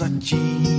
Amém.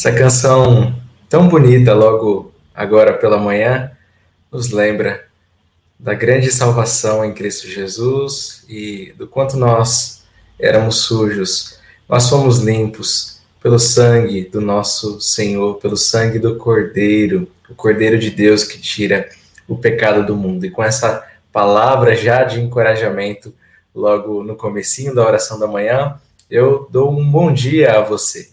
Essa canção tão bonita, logo agora pela manhã, nos lembra da grande salvação em Cristo Jesus e do quanto nós éramos sujos, nós fomos limpos pelo sangue do nosso Senhor, pelo sangue do Cordeiro, o Cordeiro de Deus que tira o pecado do mundo. E com essa palavra já de encorajamento, logo no comecinho da oração da manhã, eu dou um bom dia a você.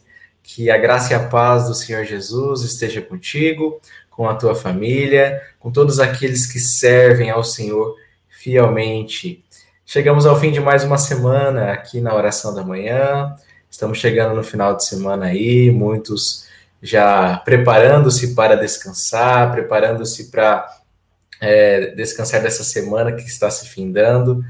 Que a graça e a paz do Senhor Jesus esteja contigo, com a tua família, com todos aqueles que servem ao Senhor fielmente. Chegamos ao fim de mais uma semana aqui na oração da manhã. Estamos chegando no final de semana aí, muitos já preparando-se para descansar, preparando-se para é, descansar dessa semana que está se findando.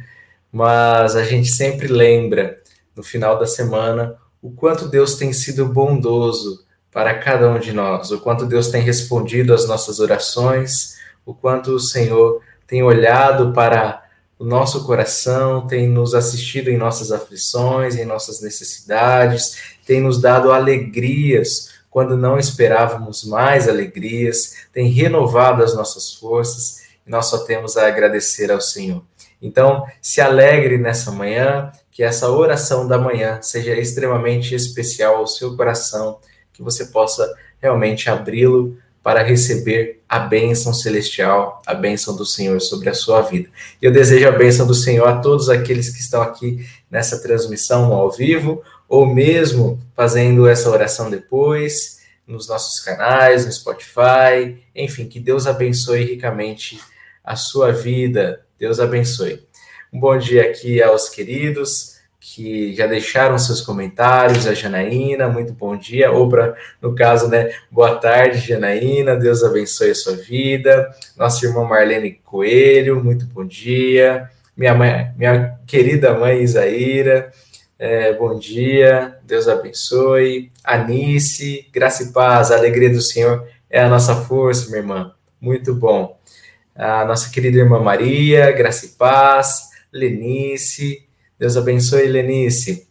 Mas a gente sempre lembra no final da semana o quanto Deus tem sido bondoso para cada um de nós, o quanto Deus tem respondido às nossas orações, o quanto o Senhor tem olhado para o nosso coração, tem nos assistido em nossas aflições, em nossas necessidades, tem nos dado alegrias quando não esperávamos mais alegrias, tem renovado as nossas forças e nós só temos a agradecer ao Senhor. Então, se alegre nessa manhã, que essa oração da manhã seja extremamente especial ao seu coração, que você possa realmente abri-lo para receber a bênção celestial, a bênção do Senhor sobre a sua vida. Eu desejo a bênção do Senhor a todos aqueles que estão aqui nessa transmissão ao vivo, ou mesmo fazendo essa oração depois, nos nossos canais, no Spotify, enfim, que Deus abençoe ricamente a sua vida. Deus abençoe. Um bom dia aqui aos queridos que já deixaram seus comentários, a Janaína, muito bom dia, ou no caso, né, boa tarde, Janaína, Deus abençoe a sua vida, nossa irmã Marlene Coelho, muito bom dia, minha mãe, minha querida mãe Isaíra, é, bom dia, Deus abençoe, Anice, graça e paz, a alegria do Senhor é a nossa força, minha irmã, muito bom, a nossa querida irmã Maria, graça e paz, Lenice, Deus abençoe, Lenice.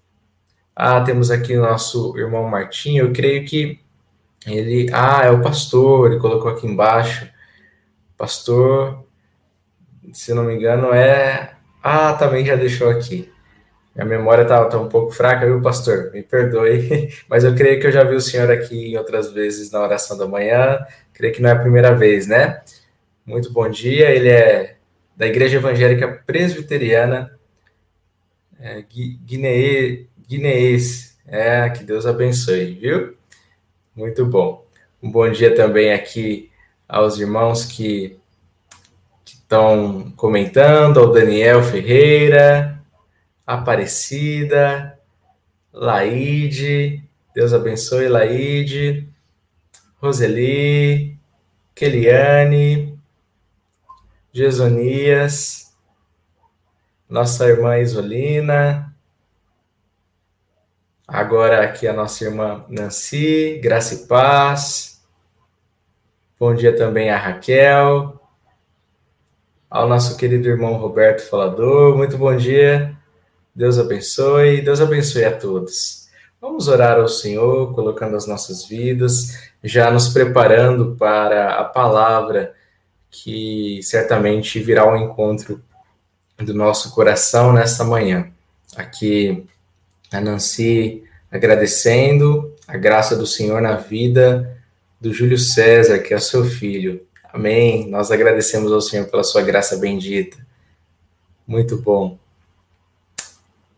Ah, temos aqui o nosso irmão Martinho. Eu creio que ele. Ah, é o pastor, ele colocou aqui embaixo. Pastor, se não me engano, é. Ah, também já deixou aqui. Minha memória está tá um pouco fraca, viu, pastor? Me perdoe, mas eu creio que eu já vi o senhor aqui em outras vezes na oração da manhã. Creio que não é a primeira vez, né? Muito bom dia. Ele é da Igreja Evangélica Presbiteriana é, guineê, guineense. É, que Deus abençoe, viu? Muito bom. Um bom dia também aqui aos irmãos que estão comentando, ao Daniel Ferreira, Aparecida, Laide, Deus abençoe, Laide, Roseli, Keliane, Gesonias, nossa irmã Isolina, agora aqui a nossa irmã Nancy, Graça e Paz. Bom dia também a Raquel, ao nosso querido irmão Roberto Falador, muito bom dia. Deus abençoe, Deus abençoe a todos. Vamos orar ao Senhor, colocando as nossas vidas, já nos preparando para a palavra que certamente virá ao encontro do nosso coração nesta manhã. Aqui a Nancy agradecendo a graça do Senhor na vida do Júlio César, que é seu filho. Amém. Nós agradecemos ao Senhor pela sua graça bendita. Muito bom.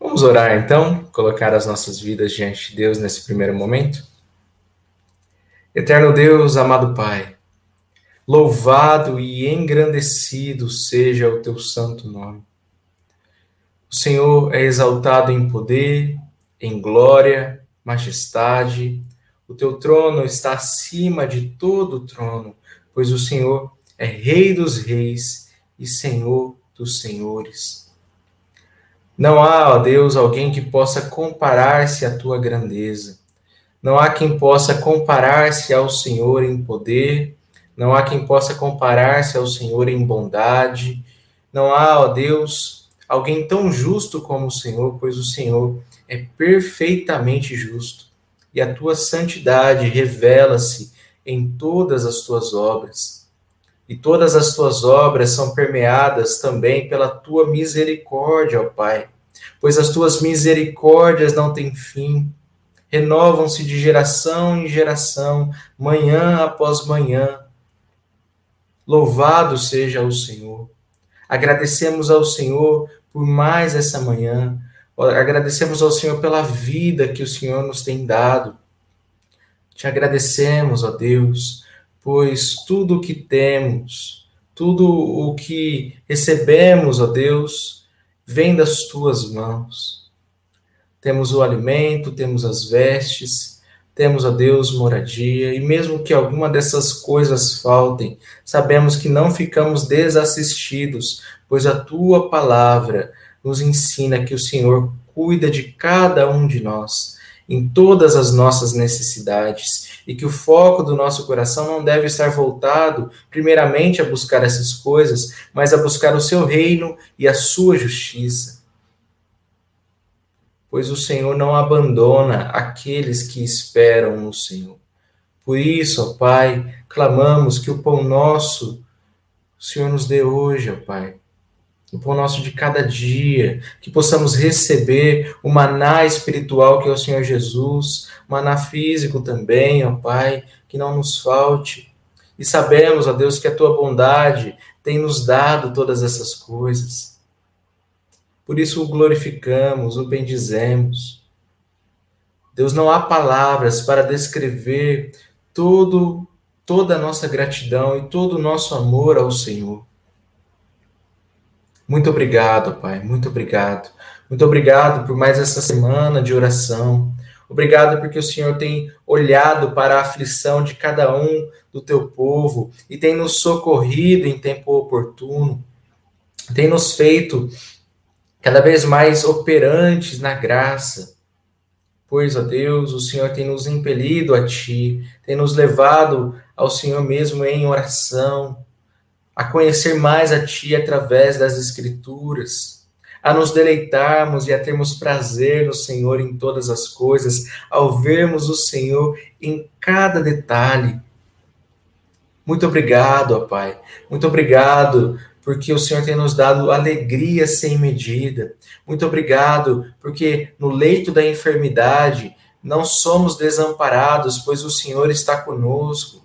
Vamos orar então, colocar as nossas vidas diante de Deus nesse primeiro momento. Eterno Deus, amado Pai, louvado e engrandecido seja o teu santo nome. O Senhor é exaltado em poder, em glória, majestade. O teu trono está acima de todo trono, pois o Senhor é Rei dos reis e Senhor dos senhores. Não há, ó Deus, alguém que possa comparar-se à tua grandeza. Não há quem possa comparar-se ao Senhor em poder, não há quem possa comparar-se ao Senhor em bondade. Não há, ó Deus, alguém tão justo como o Senhor, pois o Senhor é perfeitamente justo e a tua santidade revela-se em todas as tuas obras. E todas as tuas obras são permeadas também pela tua misericórdia, ó Pai, pois as tuas misericórdias não têm fim, renovam-se de geração em geração, manhã após manhã. Louvado seja o Senhor. Agradecemos ao Senhor por mais essa manhã. Agradecemos ao Senhor pela vida que o Senhor nos tem dado. Te agradecemos, ó Deus, pois tudo o que temos, tudo o que recebemos, ó Deus, vem das tuas mãos. Temos o alimento, temos as vestes, temos, ó Deus, moradia, e mesmo que alguma dessas coisas faltem, sabemos que não ficamos desassistidos, pois a tua palavra nos ensina que o Senhor cuida de cada um de nós, em todas as nossas necessidades, e que o foco do nosso coração não deve estar voltado, primeiramente, a buscar essas coisas, mas a buscar o seu reino e a sua justiça. Pois o Senhor não abandona aqueles que esperam no Senhor. Por isso, ó Pai, clamamos que o pão nosso o Senhor nos dê hoje, ó Pai o pão nosso de cada dia, que possamos receber o maná espiritual que é o Senhor Jesus, maná físico também, ó Pai, que não nos falte, E sabemos, ó Deus, que a tua bondade tem nos dado todas essas coisas. Por isso o glorificamos, o bendizemos. Deus, não há palavras para descrever todo, toda a nossa gratidão e todo o nosso amor ao Senhor. Muito obrigado, Pai, muito obrigado. Muito obrigado por mais essa semana de oração. Obrigado porque o Senhor tem olhado para a aflição de cada um do teu povo e tem nos socorrido em tempo oportuno. Tem nos feito cada vez mais operantes na graça. Pois, ó Deus, o Senhor tem nos impelido a Ti, tem nos levado ao Senhor mesmo em oração, a conhecer mais a Ti através das Escrituras a nos deleitarmos e a termos prazer no Senhor em todas as coisas, ao vermos o Senhor em cada detalhe. Muito obrigado, ó Pai. Muito obrigado porque o Senhor tem nos dado alegria sem medida. Muito obrigado porque no leito da enfermidade não somos desamparados, pois o Senhor está conosco.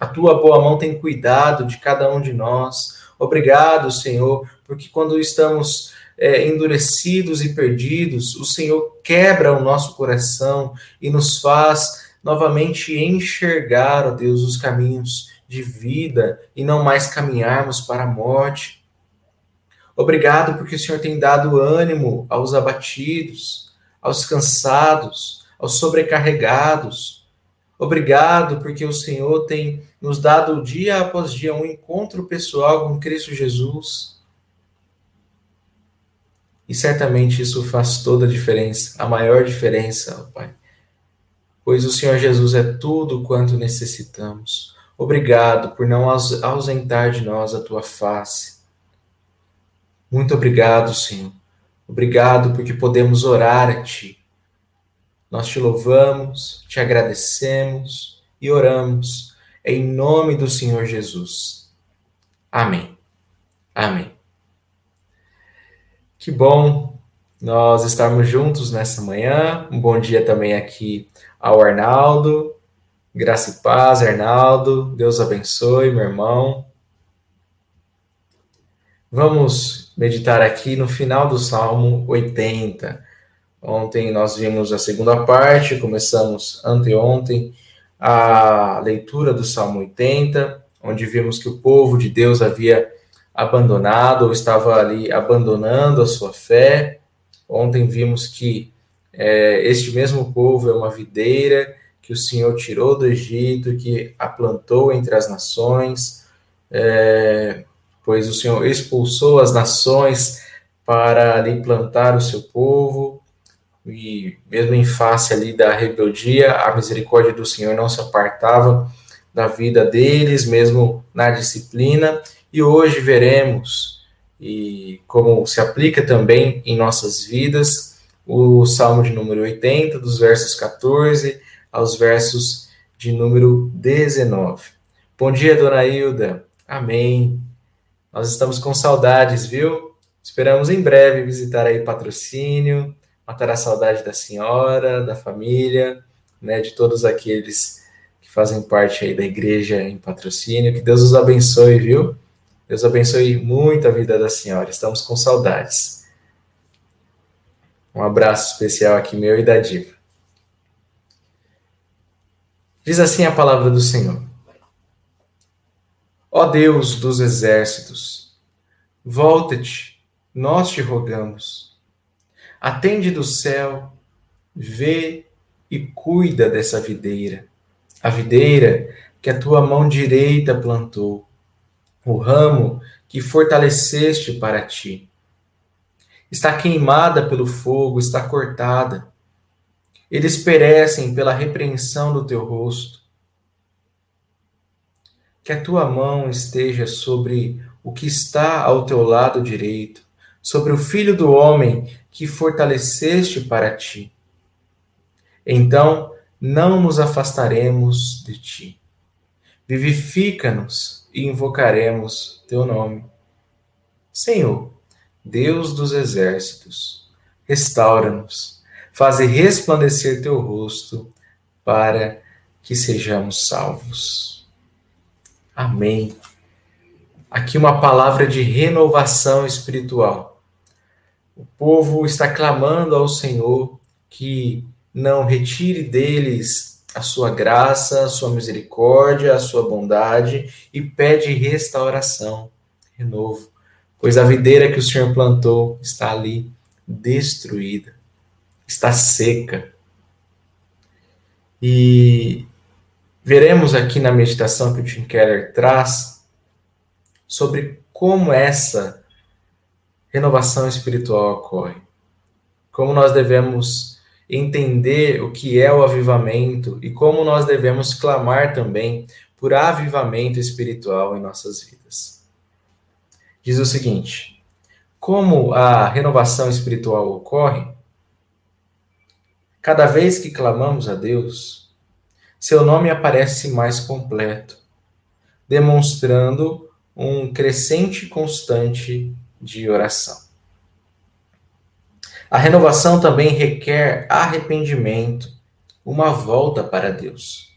A tua boa mão tem cuidado de cada um de nós. Obrigado, Senhor, porque quando estamos é, endurecidos e perdidos, o Senhor quebra o nosso coração e nos faz novamente enxergar, ó Deus, os caminhos de vida e não mais caminharmos para a morte. Obrigado porque o Senhor tem dado ânimo aos abatidos, aos cansados, aos sobrecarregados. Obrigado porque o Senhor tem nos dado dia após dia um encontro pessoal com Cristo Jesus. E certamente isso faz toda a diferença, a maior diferença, Pai. Pois o Senhor Jesus é tudo quanto necessitamos. Obrigado por não ausentar de nós a tua face. Muito obrigado, Senhor. Obrigado porque podemos orar a Ti. Nós te louvamos, te agradecemos e oramos em nome do Senhor Jesus. Amém. Amém. Que bom nós estarmos juntos nessa manhã. Um bom dia também aqui ao Arnaldo. Graça e paz, Arnaldo. Deus abençoe, meu irmão. Vamos meditar aqui no final do Salmo 80. Ontem nós vimos a segunda parte, começamos anteontem a leitura do Salmo 80, onde vimos que o povo de Deus havia abandonado ou estava ali abandonando a sua fé. Ontem vimos que é, este mesmo povo é uma videira que o Senhor tirou do Egito, que a plantou entre as nações, é, pois o Senhor expulsou as nações para ali plantar o seu povo, e mesmo em face ali da rebeldia, a misericórdia do Senhor não se apartava da vida deles, mesmo na disciplina, e hoje veremos, e como se aplica também em nossas vidas, o Salmo de número 80, dos versos 14 aos versos de número 19. Bom dia, dona Hilda. Amém. Nós estamos com saudades, viu? Esperamos em breve visitar aí patrocínio, matar a saudade da senhora, da família, né, de todos aqueles que fazem parte aí da igreja em patrocínio. Que Deus os abençoe, viu? Deus abençoe muito a vida da senhora. Estamos com saudades. Um abraço especial aqui meu e da Diva. Diz assim a palavra do Senhor. Ó Deus dos exércitos, volta-te, nós te rogamos. Atende do céu, vê e cuida dessa videira, a videira que a tua mão direita plantou o ramo que fortaleceste para ti. Está queimada pelo fogo, está cortada. Eles perecem pela repreensão do teu rosto. Que a tua mão esteja sobre o que está ao teu lado direito, sobre o filho do homem que fortaleceste para ti. Então não nos afastaremos de ti. Vivifica-nos e invocaremos teu nome. Senhor, Deus dos exércitos, restaura-nos, faze resplandecer teu rosto para que sejamos salvos. Amém. Aqui uma palavra de renovação espiritual. O povo está clamando ao Senhor que não retire deles a sua graça, a sua misericórdia, a sua bondade e pede restauração, renovo, pois a videira que o Senhor plantou está ali destruída, está seca. E veremos aqui na meditação que o Tim Keller traz sobre como essa renovação espiritual ocorre. Como nós devemos entender o que é o avivamento e como nós devemos clamar também por avivamento espiritual em nossas vidas. Diz o seguinte: como a renovação espiritual ocorre? Cada vez que clamamos a Deus, seu nome aparece mais completo, demonstrando um crescente constante de oração. A renovação também requer arrependimento, uma volta para Deus.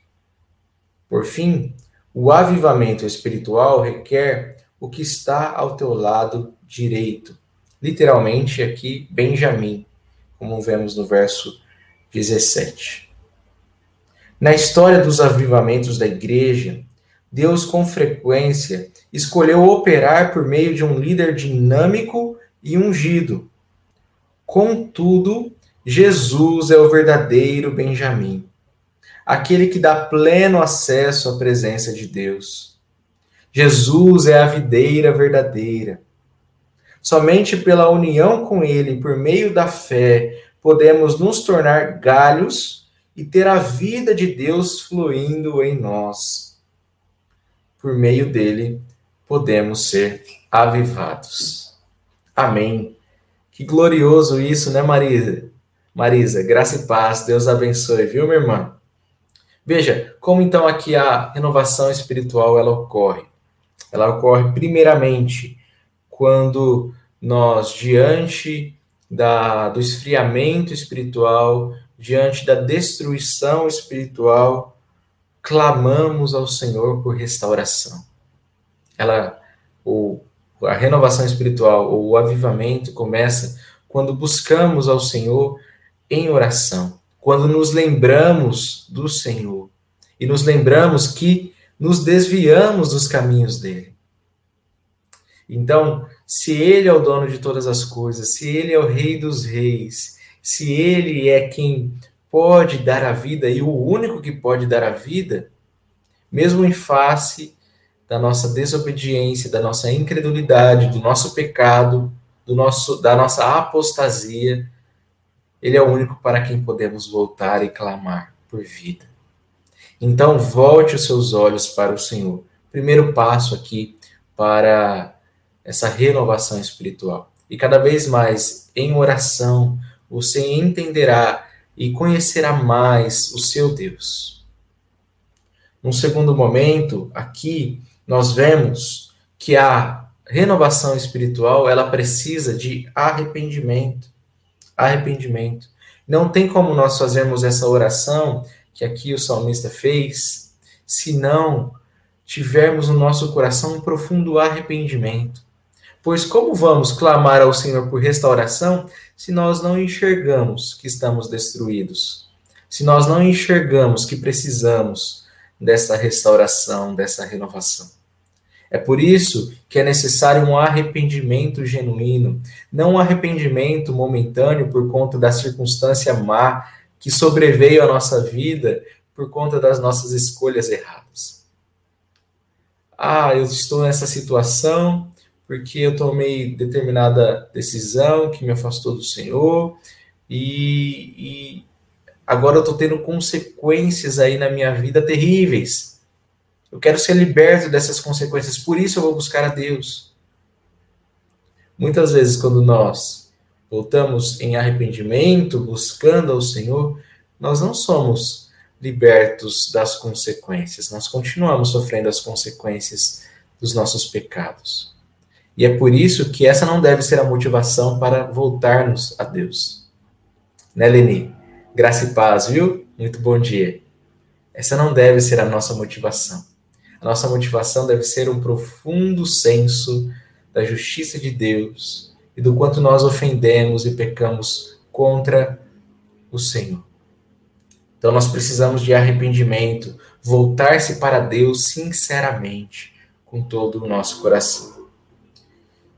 Por fim, o avivamento espiritual requer o que está ao teu lado direito. Literalmente aqui, Benjamim, como vemos no verso 17. Na história dos avivamentos da igreja, Deus com frequência escolheu operar por meio de um líder dinâmico e ungido, Contudo, Jesus é o verdadeiro Benjamim, aquele que dá pleno acesso à presença de Deus. Jesus é a videira verdadeira. Somente pela união com Ele, por meio da fé, podemos nos tornar galhos e ter a vida de Deus fluindo em nós. Por meio dele, podemos ser avivados. Amém. Que glorioso isso, né, Marisa? Marisa, graça e paz, Deus abençoe, viu, minha irmã? Veja, como então aqui a renovação espiritual ela ocorre? Ela ocorre primeiramente quando nós diante da, do esfriamento espiritual, diante da destruição espiritual, clamamos ao Senhor por restauração. Ela, o a renovação espiritual ou o avivamento começa quando buscamos ao Senhor em oração, quando nos lembramos do Senhor e nos lembramos que nos desviamos dos caminhos dele. Então, se ele é o dono de todas as coisas, se ele é o rei dos reis, se ele é quem pode dar a vida e o único que pode dar a vida, mesmo em face da nossa desobediência, da nossa incredulidade, do nosso pecado, do nosso, da nossa apostasia, Ele é o único para quem podemos voltar e clamar por vida. Então, volte os seus olhos para o Senhor. Primeiro passo aqui para essa renovação espiritual. E cada vez mais, em oração, você entenderá e conhecerá mais o seu Deus. Num segundo momento, aqui, nós vemos que a renovação espiritual ela precisa de arrependimento. Arrependimento. Não tem como nós fazermos essa oração que aqui o salmista fez, se não tivermos no nosso coração um profundo arrependimento. Pois como vamos clamar ao Senhor por restauração se nós não enxergamos que estamos destruídos? Se nós não enxergamos que precisamos dessa restauração, dessa renovação. É por isso que é necessário um arrependimento genuíno, não um arrependimento momentâneo por conta da circunstância má que sobreveio à nossa vida por conta das nossas escolhas erradas. Ah, eu estou nessa situação porque eu tomei determinada decisão que me afastou do Senhor e, e agora eu estou tendo consequências aí na minha vida terríveis. Eu quero ser liberto dessas consequências, por isso eu vou buscar a Deus. Muitas vezes, quando nós voltamos em arrependimento, buscando ao Senhor, nós não somos libertos das consequências, nós continuamos sofrendo as consequências dos nossos pecados. E é por isso que essa não deve ser a motivação para voltarmos a Deus. Né, Leni? Graça e paz, viu? Muito bom dia. Essa não deve ser a nossa motivação. A nossa motivação deve ser um profundo senso da justiça de Deus e do quanto nós ofendemos e pecamos contra o Senhor. Então nós precisamos de arrependimento, voltar-se para Deus sinceramente, com todo o nosso coração.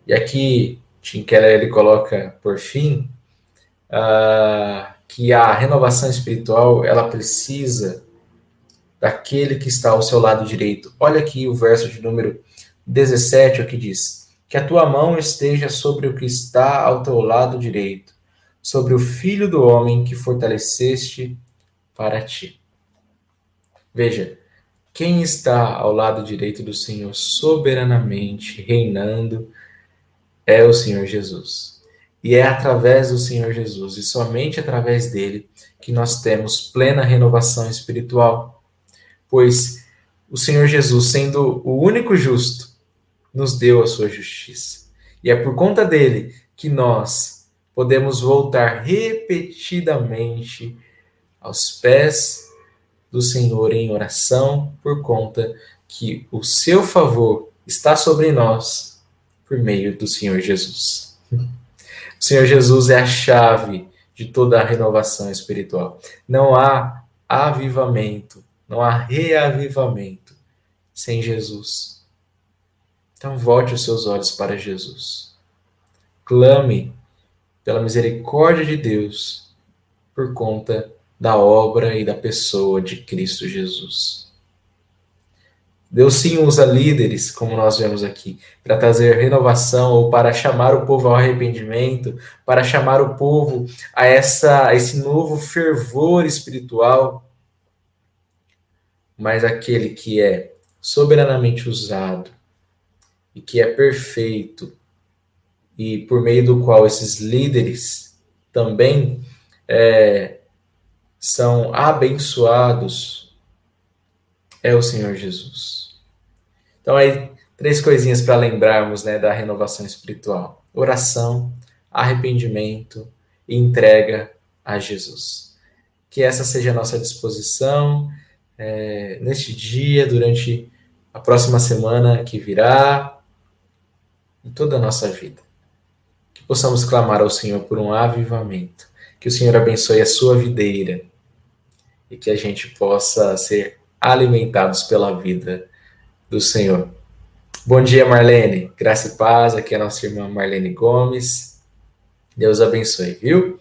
E aqui Tim Keller ele coloca por fim uh, que a renovação espiritual ela precisa daquele que está ao seu lado direito. Olha aqui o verso de número 17, o que diz: Que a tua mão esteja sobre o que está ao teu lado direito, sobre o filho do homem que fortaleceste para ti. Veja, quem está ao lado direito do Senhor soberanamente reinando é o Senhor Jesus. E é através do Senhor Jesus e somente através dele que nós temos plena renovação espiritual. Pois o Senhor Jesus, sendo o único justo, nos deu a sua justiça. E é por conta dele que nós podemos voltar repetidamente aos pés do Senhor em oração, por conta que o seu favor está sobre nós por meio do Senhor Jesus. O Senhor Jesus é a chave de toda a renovação espiritual. Não há avivamento, não há reavivamento sem Jesus. Então volte os seus olhos para Jesus. Clame pela misericórdia de Deus por conta da obra e da pessoa de Cristo Jesus. Deus sim usa líderes, como nós vemos aqui, para trazer renovação ou para chamar o povo ao arrependimento, para chamar o povo a essa a esse novo fervor espiritual. Mas aquele que é soberanamente usado e que é perfeito e por meio do qual esses líderes também é, são abençoados é o Senhor Jesus. Então, aí, três coisinhas para lembrarmos né, da renovação espiritual: oração, arrependimento e entrega a Jesus. Que essa seja a nossa disposição é, neste dia, durante a próxima semana que virá, em toda a nossa vida. Que possamos clamar ao Senhor por um avivamento. Que o Senhor abençoe a sua videira e que a gente possa ser alimentados pela vida do Senhor. Bom dia, Marlene. Graça e paz. Aqui é a nossa irmã Marlene Gomes. Deus abençoe, viu?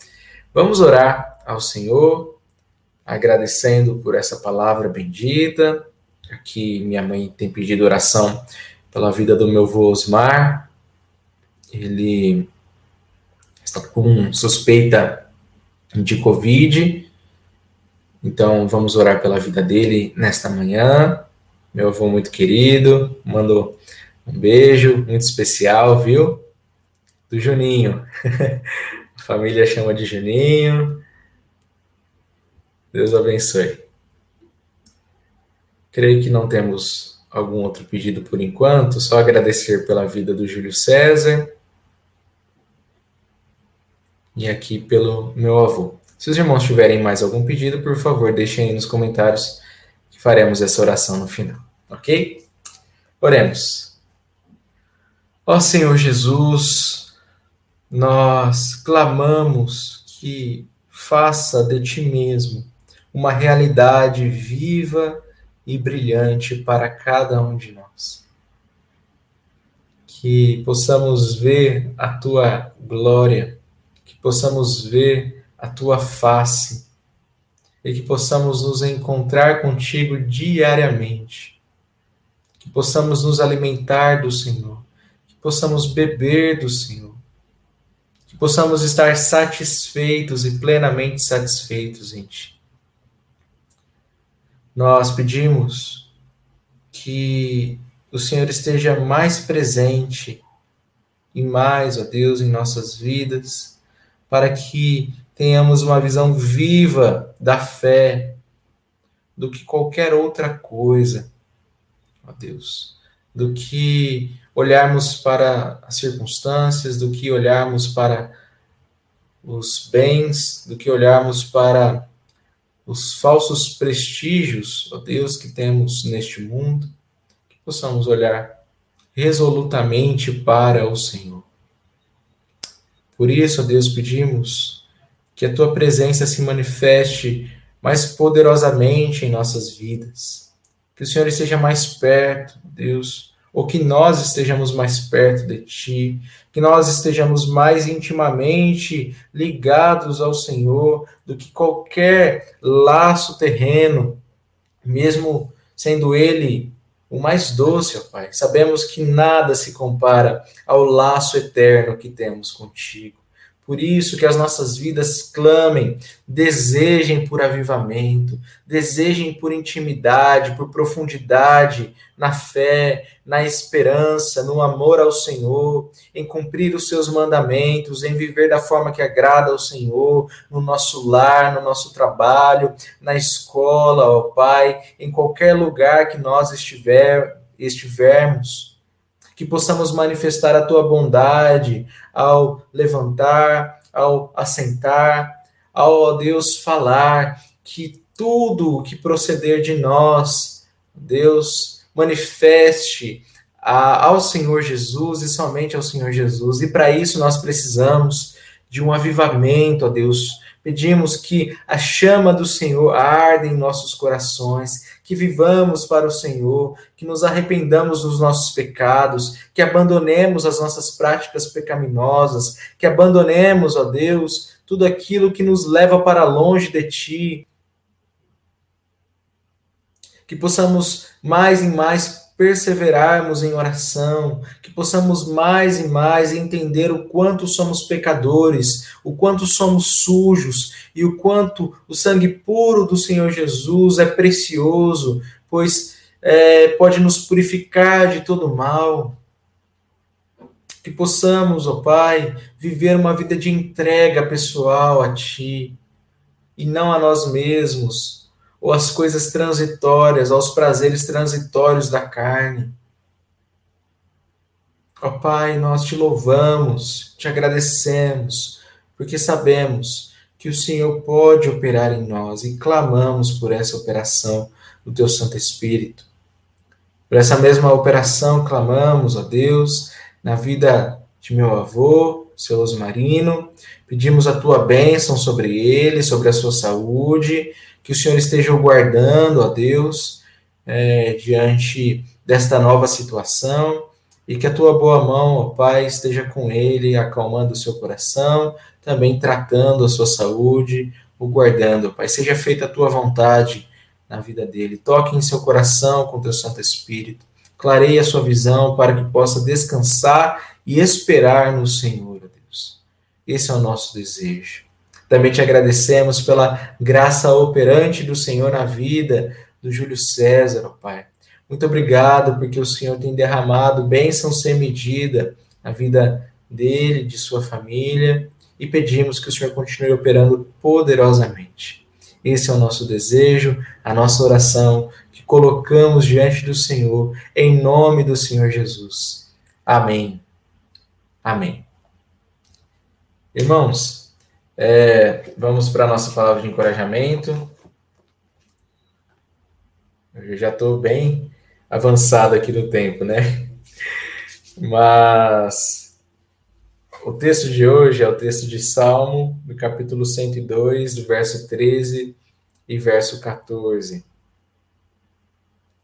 Vamos orar ao Senhor, agradecendo por essa palavra bendita. Aqui minha mãe tem pedido oração pela vida do meu avô Osmar. Ele está com suspeita de Covid. Então, vamos orar pela vida dele nesta manhã meu avô muito querido, mandou um beijo muito especial, viu? Do Juninho. A família chama de Juninho. Deus abençoe. Creio que não temos algum outro pedido por enquanto, só agradecer pela vida do Júlio César e aqui pelo meu avô. Se os irmãos tiverem mais algum pedido, por favor, deixem aí nos comentários faremos essa oração no final. Ok? Oremos. Ó Senhor Jesus, nós clamamos que faça de ti mesmo uma realidade viva e brilhante para cada um de nós. Que possamos ver a tua glória, que possamos ver a tua face e que possamos nos encontrar contigo diariamente. Que possamos nos alimentar do Senhor, que possamos beber do Senhor, que possamos estar satisfeitos e plenamente satisfeitos em Ti. Nós pedimos que o Senhor esteja mais presente e mais, ó Deus, em nossas vidas, para que tenhamos uma visão viva da fé do que qualquer outra coisa ó Deus, do que olharmos para as circunstâncias, do que olharmos para os bens, do que olharmos para os falsos prestígios, ó Deus, que temos neste mundo, possamos olhar resolutamente para o Senhor. Por isso, ó Deus, pedimos que a tua presença se manifeste mais poderosamente em nossas vidas. Que o Senhor esteja mais perto, Deus, ou que nós estejamos mais perto de ti, que nós estejamos mais intimamente ligados ao Senhor do que qualquer laço terreno, mesmo sendo ele o mais doce, ó Pai. Sabemos que nada se compara ao laço eterno que temos contigo. Por isso que as nossas vidas clamem, desejem por avivamento, desejem por intimidade, por profundidade na fé, na esperança, no amor ao Senhor, em cumprir os seus mandamentos, em viver da forma que agrada ao Senhor, no nosso lar, no nosso trabalho, na escola, ó Pai, em qualquer lugar que nós estiver, estivermos que possamos manifestar a tua bondade ao levantar, ao assentar, ao Deus falar, que tudo que proceder de nós, Deus, manifeste a, ao Senhor Jesus e somente ao Senhor Jesus. E para isso nós precisamos de um avivamento, ó Deus. Pedimos que a chama do Senhor arde em nossos corações, que vivamos para o Senhor, que nos arrependamos dos nossos pecados, que abandonemos as nossas práticas pecaminosas, que abandonemos, ó Deus, tudo aquilo que nos leva para longe de Ti. Que possamos mais e mais perseverarmos em oração, que possamos mais e mais entender o quanto somos pecadores, o quanto somos sujos e o quanto o sangue puro do Senhor Jesus é precioso, pois é, pode nos purificar de todo mal. Que possamos, ó Pai, viver uma vida de entrega pessoal a Ti e não a nós mesmos ou às coisas transitórias, aos prazeres transitórios da carne. Ó Pai, nós te louvamos, te agradecemos, porque sabemos que o Senhor pode operar em nós e clamamos por essa operação do Teu Santo Espírito. Por essa mesma operação, clamamos, ó Deus, na vida de meu avô, seu Osmarino, pedimos a tua bênção sobre ele, sobre a sua saúde, que o Senhor esteja o guardando, ó Deus, é, diante desta nova situação, e que a tua boa mão, ó Pai, esteja com ele, acalmando o seu coração, também tratando a sua saúde, o guardando, ó Pai. Seja feita a tua vontade na vida dele. Toque em seu coração com teu Santo Espírito. Clareie a sua visão para que possa descansar e esperar no Senhor, ó Deus. Esse é o nosso desejo. Também te agradecemos pela graça operante do Senhor na vida do Júlio César, ó Pai. Muito obrigado porque o Senhor tem derramado bênção sem medida na vida dele, de sua família, e pedimos que o Senhor continue operando poderosamente. Esse é o nosso desejo, a nossa oração, que colocamos diante do Senhor, em nome do Senhor Jesus. Amém. Amém. Irmãos, é, vamos para a nossa palavra de encorajamento. Eu já estou bem avançado aqui no tempo, né? Mas o texto de hoje é o texto de Salmo, do capítulo 102, do verso 13 e verso 14.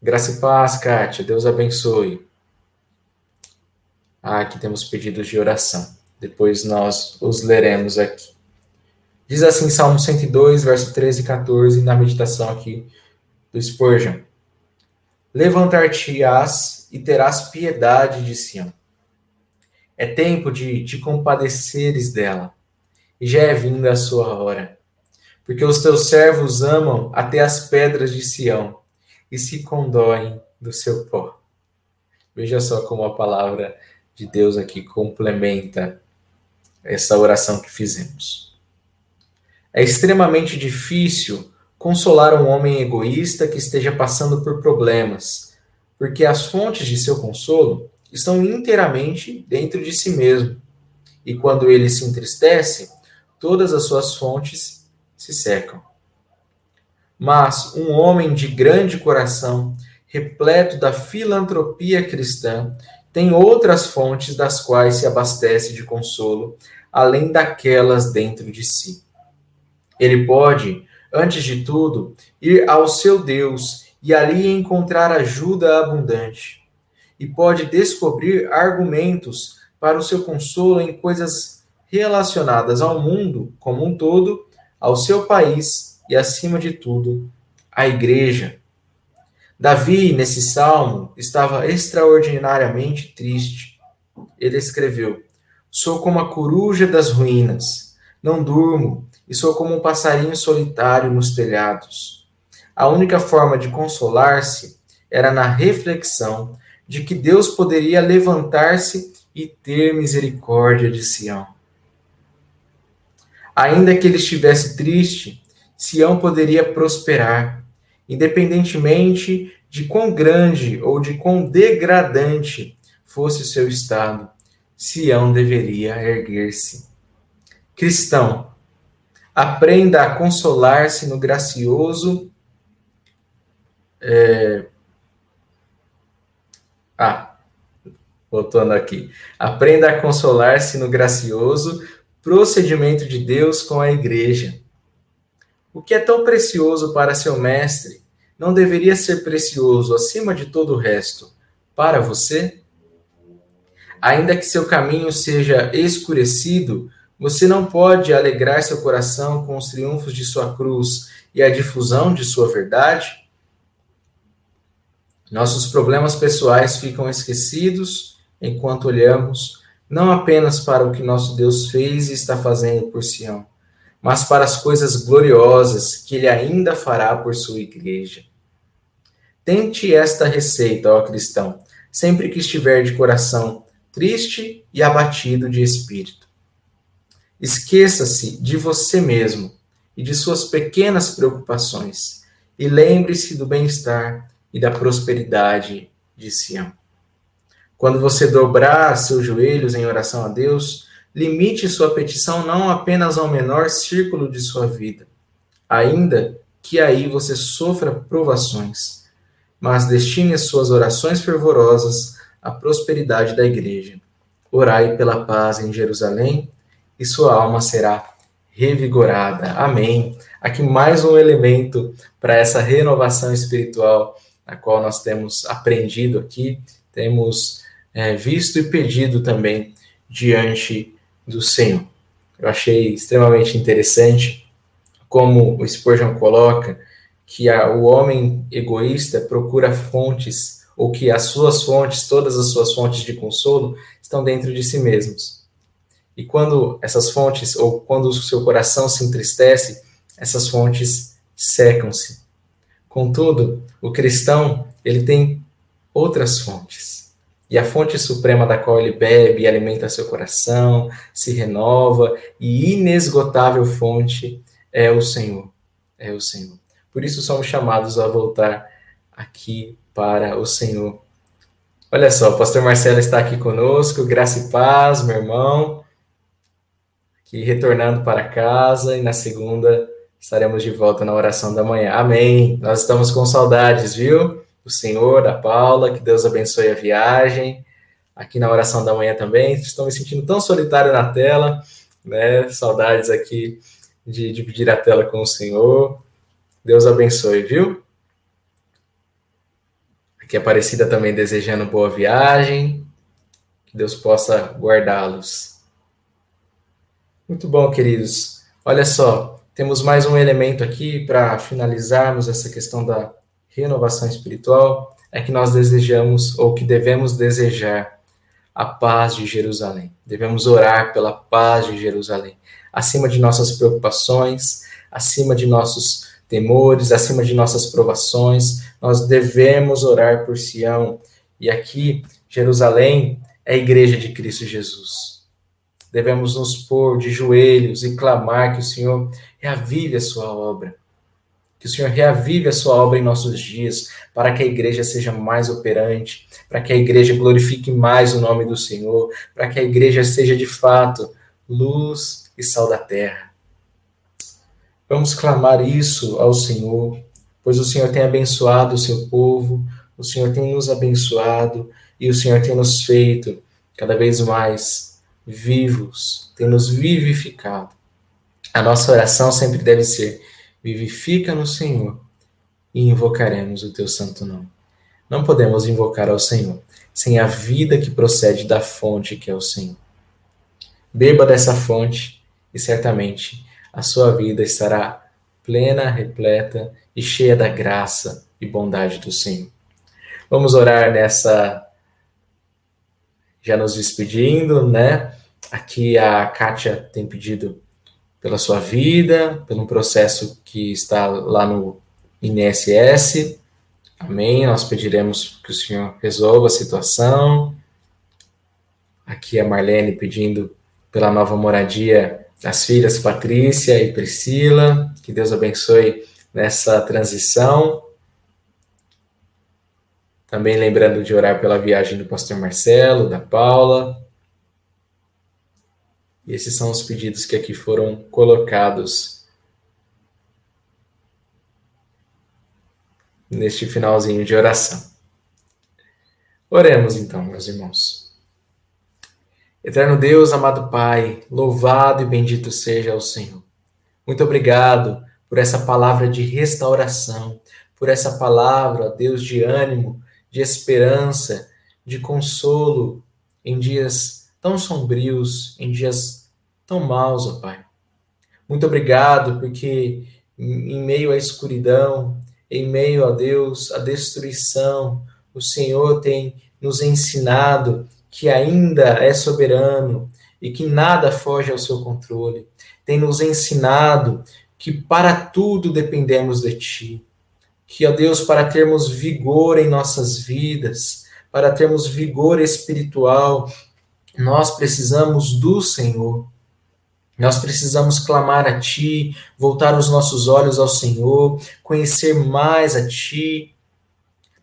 Graça e paz, Kátia. Deus abençoe. Ah, aqui temos pedidos de oração. Depois nós os leremos aqui. Diz assim Salmo 102, verso 13 e 14, na meditação aqui do Spurgeon. Levantar-te-ás e terás piedade de Sião. É tempo de te compadeceres dela, e já é vinda a sua hora. Porque os teus servos amam até as pedras de Sião, e se condoem do seu pó. Veja só como a palavra de Deus aqui complementa essa oração que fizemos. É extremamente difícil consolar um homem egoísta que esteja passando por problemas, porque as fontes de seu consolo estão inteiramente dentro de si mesmo. E quando ele se entristece, todas as suas fontes se secam. Mas um homem de grande coração repleto da filantropia cristã, tem outras fontes das quais se abastece de consolo, além daquelas dentro de si. Ele pode, antes de tudo, ir ao seu Deus e ali encontrar ajuda abundante. E pode descobrir argumentos para o seu consolo em coisas relacionadas ao mundo como um todo, ao seu país e, acima de tudo, à igreja. Davi, nesse salmo, estava extraordinariamente triste. Ele escreveu: Sou como a coruja das ruínas, não durmo, e sou como um passarinho solitário nos telhados. A única forma de consolar-se era na reflexão de que Deus poderia levantar-se e ter misericórdia de Sião. Ainda que ele estivesse triste, Sião poderia prosperar, independentemente de quão grande ou de quão degradante fosse o seu estado. Sião deveria erguer-se. Cristão, aprenda a consolar-se no gracioso. É... Ah, voltando aqui. Aprenda a consolar-se no gracioso procedimento de Deus com a igreja. O que é tão precioso para seu mestre não deveria ser precioso acima de todo o resto para você? Ainda que seu caminho seja escurecido, você não pode alegrar seu coração com os triunfos de sua cruz e a difusão de sua verdade? Nossos problemas pessoais ficam esquecidos enquanto olhamos não apenas para o que nosso Deus fez e está fazendo por Sião, mas para as coisas gloriosas que ele ainda fará por sua igreja. Tente esta receita, ó cristão, sempre que estiver de coração triste e abatido de espírito. Esqueça-se de você mesmo e de suas pequenas preocupações e lembre-se do bem-estar e da prosperidade de Sião. Quando você dobrar seus joelhos em oração a Deus, limite sua petição não apenas ao menor círculo de sua vida, ainda que aí você sofra provações, mas destine suas orações fervorosas à prosperidade da igreja. Orai pela paz em Jerusalém e sua alma será revigorada. Amém. Aqui mais um elemento para essa renovação espiritual, a qual nós temos aprendido aqui, temos é, visto e pedido também diante do Senhor. Eu achei extremamente interessante como o Spurgeon coloca que a, o homem egoísta procura fontes, ou que as suas fontes, todas as suas fontes de consolo, estão dentro de si mesmos. E quando essas fontes, ou quando o seu coração se entristece, essas fontes secam-se. Contudo, o cristão, ele tem outras fontes e a fonte suprema da qual ele bebe alimenta seu coração, se renova, e inesgotável fonte é o Senhor. É o Senhor. Por isso somos chamados a voltar aqui para o Senhor. Olha só, o pastor Marcelo está aqui conosco, graça e paz, meu irmão. Aqui retornando para casa e na segunda estaremos de volta na oração da manhã. Amém. Nós estamos com saudades, viu? do Senhor, da Paula, que Deus abençoe a viagem. Aqui na oração da manhã também, estou me sentindo tão solitário na tela, né? Saudades aqui de dividir a tela com o Senhor. Deus abençoe, viu? Aqui Aparecida também desejando boa viagem. Que Deus possa guardá-los. Muito bom, queridos. Olha só, temos mais um elemento aqui para finalizarmos essa questão da renovação espiritual é que nós desejamos ou que devemos desejar a paz de Jerusalém. Devemos orar pela paz de Jerusalém, acima de nossas preocupações, acima de nossos temores, acima de nossas provações. Nós devemos orar por Sião. E aqui, Jerusalém é a igreja de Cristo Jesus. Devemos nos pôr de joelhos e clamar que o Senhor reavive a sua obra que o Senhor reavive a sua obra em nossos dias, para que a igreja seja mais operante, para que a igreja glorifique mais o nome do Senhor, para que a igreja seja de fato luz e sal da terra. Vamos clamar isso ao Senhor, pois o Senhor tem abençoado o seu povo, o Senhor tem nos abençoado e o Senhor tem nos feito cada vez mais vivos, tem nos vivificado. A nossa oração sempre deve ser: vivifica no Senhor e invocaremos o teu santo nome. Não podemos invocar ao Senhor sem a vida que procede da fonte que é o Senhor. Beba dessa fonte e certamente a sua vida estará plena, repleta e cheia da graça e bondade do Senhor. Vamos orar nessa. Já nos despedindo, né? Aqui a Kátia tem pedido pela sua vida, pelo processo que está lá no INSS. Amém. Nós pediremos que o Senhor resolva a situação. Aqui a Marlene pedindo pela nova moradia das filhas Patrícia e Priscila. Que Deus abençoe nessa transição. Também lembrando de orar pela viagem do pastor Marcelo, da Paula. E esses são os pedidos que aqui foram colocados neste finalzinho de oração. Oremos então, meus irmãos. Eterno Deus, amado Pai, louvado e bendito seja o Senhor. Muito obrigado por essa palavra de restauração, por essa palavra, Deus, de ânimo, de esperança, de consolo em dias tão sombrios, em dias tão maus, ó Pai. Muito obrigado porque em meio à escuridão, em meio a Deus, à destruição, o Senhor tem nos ensinado que ainda é soberano e que nada foge ao seu controle. Tem nos ensinado que para tudo dependemos de Ti. Que, ó Deus, para termos vigor em nossas vidas, para termos vigor espiritual, nós precisamos do Senhor. Nós precisamos clamar a Ti, voltar os nossos olhos ao Senhor, conhecer mais a Ti,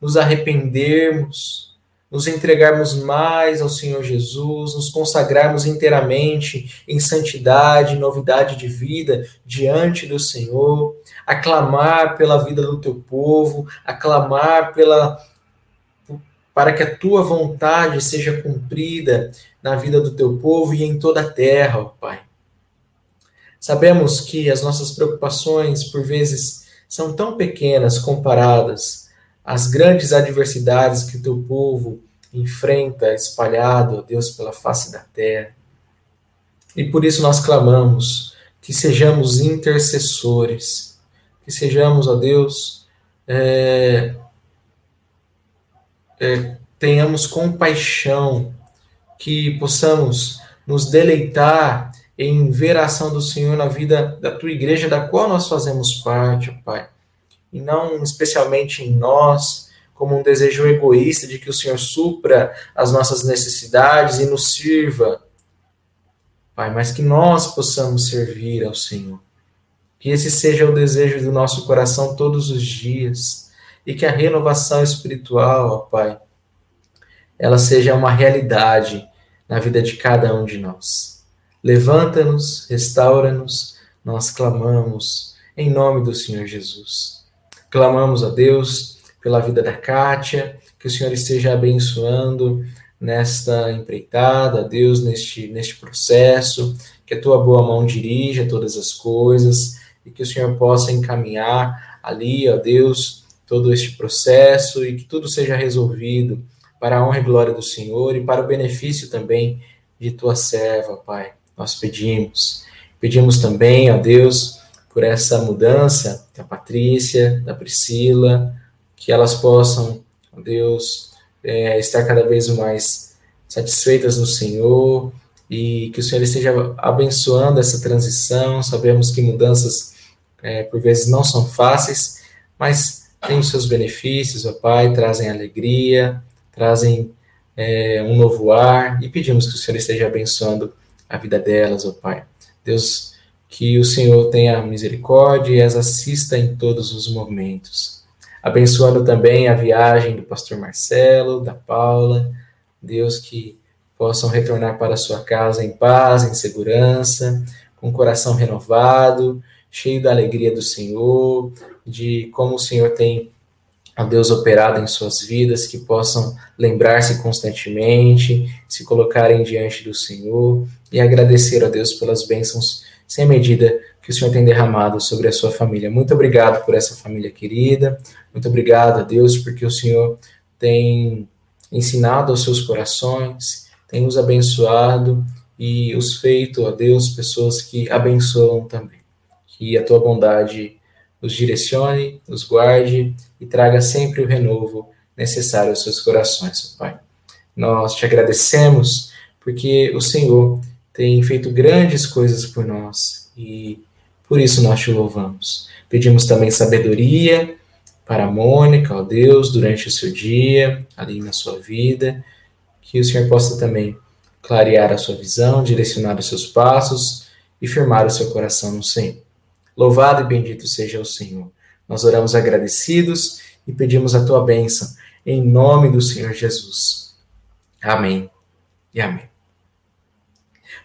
nos arrependermos, nos entregarmos mais ao Senhor Jesus, nos consagrarmos inteiramente em santidade, novidade de vida diante do Senhor, aclamar pela vida do teu povo, aclamar pela para que a tua vontade seja cumprida na vida do teu povo e em toda a terra, ó Pai. Sabemos que as nossas preocupações, por vezes, são tão pequenas comparadas as grandes adversidades que o teu povo enfrenta espalhado, Deus, pela face da terra. E por isso nós clamamos que sejamos intercessores, que sejamos, ó Deus, é, é, tenhamos compaixão, que possamos nos deleitar em ver a ação do Senhor na vida da tua igreja, da qual nós fazemos parte, Pai e não especialmente em nós, como um desejo egoísta de que o Senhor supra as nossas necessidades e nos sirva, Pai, mas que nós possamos servir ao Senhor. Que esse seja o desejo do nosso coração todos os dias e que a renovação espiritual, ó Pai, ela seja uma realidade na vida de cada um de nós. Levanta-nos, restaura-nos, nós clamamos em nome do Senhor Jesus. Clamamos a Deus pela vida da Kátia, que o Senhor esteja abençoando nesta empreitada, Deus, neste, neste processo, que a tua boa mão dirija todas as coisas e que o Senhor possa encaminhar ali, ó Deus, todo este processo e que tudo seja resolvido para a honra e glória do Senhor e para o benefício também de tua serva, Pai. Nós pedimos. Pedimos também, ó Deus, por essa mudança da Patrícia, da Priscila, que elas possam, Deus, é, estar cada vez mais satisfeitas no Senhor e que o Senhor esteja abençoando essa transição. Sabemos que mudanças, é, por vezes, não são fáceis, mas têm os seus benefícios, ó Pai, trazem alegria, trazem é, um novo ar e pedimos que o Senhor esteja abençoando a vida delas, ó Pai. Deus, que o Senhor tenha misericórdia e as assista em todos os momentos. Abençoando também a viagem do pastor Marcelo, da Paula, Deus que possam retornar para sua casa em paz, em segurança, com o coração renovado, cheio da alegria do Senhor, de como o Senhor tem a Deus operado em suas vidas, que possam lembrar-se constantemente, se colocarem diante do Senhor e agradecer a Deus pelas bênçãos sem medida que o Senhor tem derramado sobre a sua família. Muito obrigado por essa família querida, muito obrigado a Deus porque o Senhor tem ensinado aos seus corações, tem os abençoado e os feito, a Deus, pessoas que abençoam também. Que a tua bondade os direcione, os guarde e traga sempre o renovo necessário aos seus corações, Pai. Nós te agradecemos porque o Senhor tem feito grandes coisas por nós e por isso nós te louvamos. Pedimos também sabedoria para a Mônica, ó Deus, durante o seu dia, ali na sua vida, que o Senhor possa também clarear a sua visão, direcionar os seus passos e firmar o seu coração no Senhor. Louvado e bendito seja o Senhor. Nós oramos agradecidos e pedimos a tua bênção, em nome do Senhor Jesus. Amém e amém.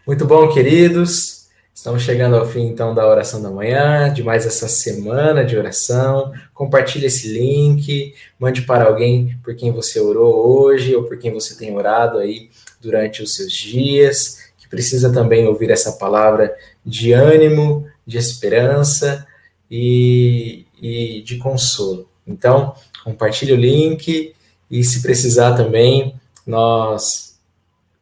Muito bom, queridos. Estamos chegando ao fim, então, da oração da manhã, de mais essa semana de oração. Compartilhe esse link, mande para alguém por quem você orou hoje ou por quem você tem orado aí durante os seus dias, que precisa também ouvir essa palavra de ânimo, de esperança e, e de consolo. Então, compartilhe o link e se precisar também, nós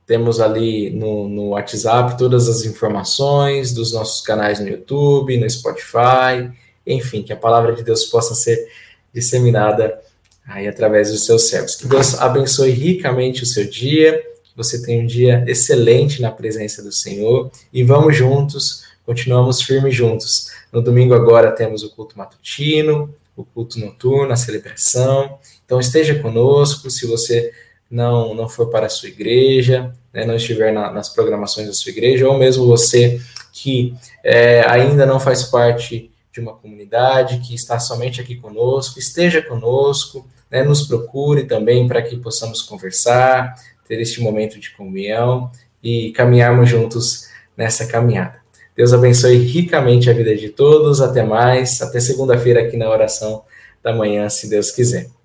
temos ali no, no WhatsApp todas as informações dos nossos canais no YouTube, no Spotify, enfim, que a palavra de Deus possa ser disseminada aí através dos seus servos. Que Deus abençoe ricamente o seu dia, que você tenha um dia excelente na presença do Senhor e vamos juntos continuamos firmes juntos. No domingo agora temos o culto matutino, o culto noturno, a celebração. Então esteja conosco, se você não, não for para a sua igreja, né, não estiver na, nas programações da sua igreja, ou mesmo você que é, ainda não faz parte de uma comunidade, que está somente aqui conosco, esteja conosco, né, nos procure também para que possamos conversar, ter este momento de comunhão e caminharmos juntos nessa caminhada. Deus abençoe ricamente a vida de todos. Até mais. Até segunda-feira aqui na oração da manhã, se Deus quiser.